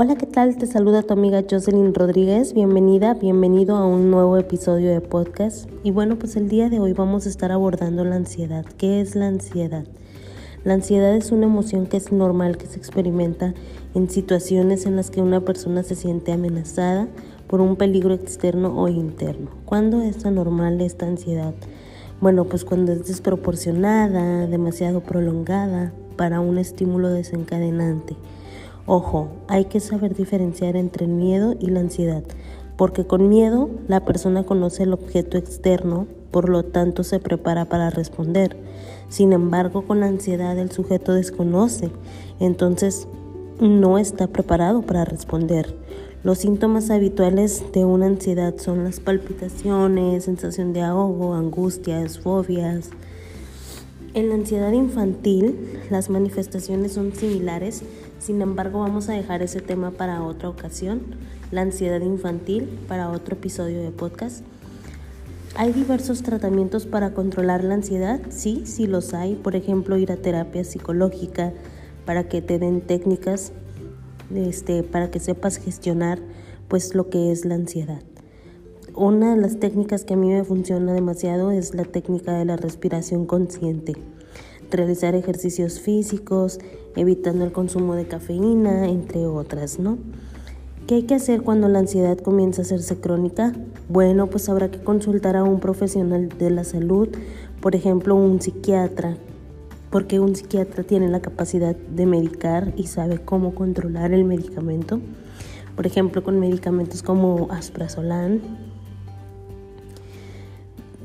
Hola, ¿qué tal? Te saluda tu amiga Jocelyn Rodríguez. Bienvenida, bienvenido a un nuevo episodio de podcast. Y bueno, pues el día de hoy vamos a estar abordando la ansiedad. ¿Qué es la ansiedad? La ansiedad es una emoción que es normal que se experimenta en situaciones en las que una persona se siente amenazada por un peligro externo o interno. ¿Cuándo es anormal esta ansiedad? Bueno, pues cuando es desproporcionada, demasiado prolongada para un estímulo desencadenante Ojo, hay que saber diferenciar entre el miedo y la ansiedad, porque con miedo la persona conoce el objeto externo, por lo tanto se prepara para responder. Sin embargo, con ansiedad el sujeto desconoce, entonces no está preparado para responder. Los síntomas habituales de una ansiedad son las palpitaciones, sensación de ahogo, angustias, fobias. En la ansiedad infantil, las manifestaciones son similares sin embargo, vamos a dejar ese tema para otra ocasión, la ansiedad infantil, para otro episodio de podcast. ¿Hay diversos tratamientos para controlar la ansiedad? Sí, sí los hay. Por ejemplo, ir a terapia psicológica para que te den técnicas este, para que sepas gestionar pues lo que es la ansiedad. Una de las técnicas que a mí me funciona demasiado es la técnica de la respiración consciente realizar ejercicios físicos, evitando el consumo de cafeína, entre otras, ¿no? ¿Qué hay que hacer cuando la ansiedad comienza a hacerse crónica? Bueno, pues habrá que consultar a un profesional de la salud, por ejemplo, un psiquiatra, porque un psiquiatra tiene la capacidad de medicar y sabe cómo controlar el medicamento. Por ejemplo, con medicamentos como Asprazolam,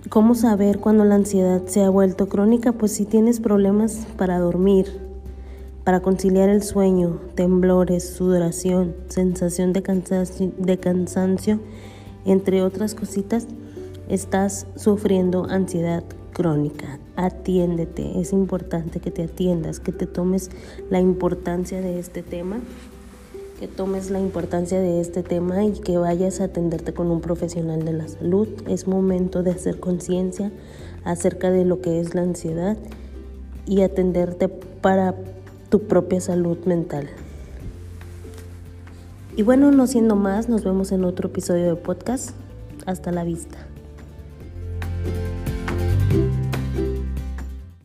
¿Cómo saber cuando la ansiedad se ha vuelto crónica? Pues si tienes problemas para dormir, para conciliar el sueño, temblores, sudoración, sensación de cansancio, de cansancio, entre otras cositas, estás sufriendo ansiedad crónica. Atiéndete, es importante que te atiendas, que te tomes la importancia de este tema que tomes la importancia de este tema y que vayas a atenderte con un profesional de la salud. Es momento de hacer conciencia acerca de lo que es la ansiedad y atenderte para tu propia salud mental. Y bueno, no siendo más, nos vemos en otro episodio de podcast. Hasta la vista.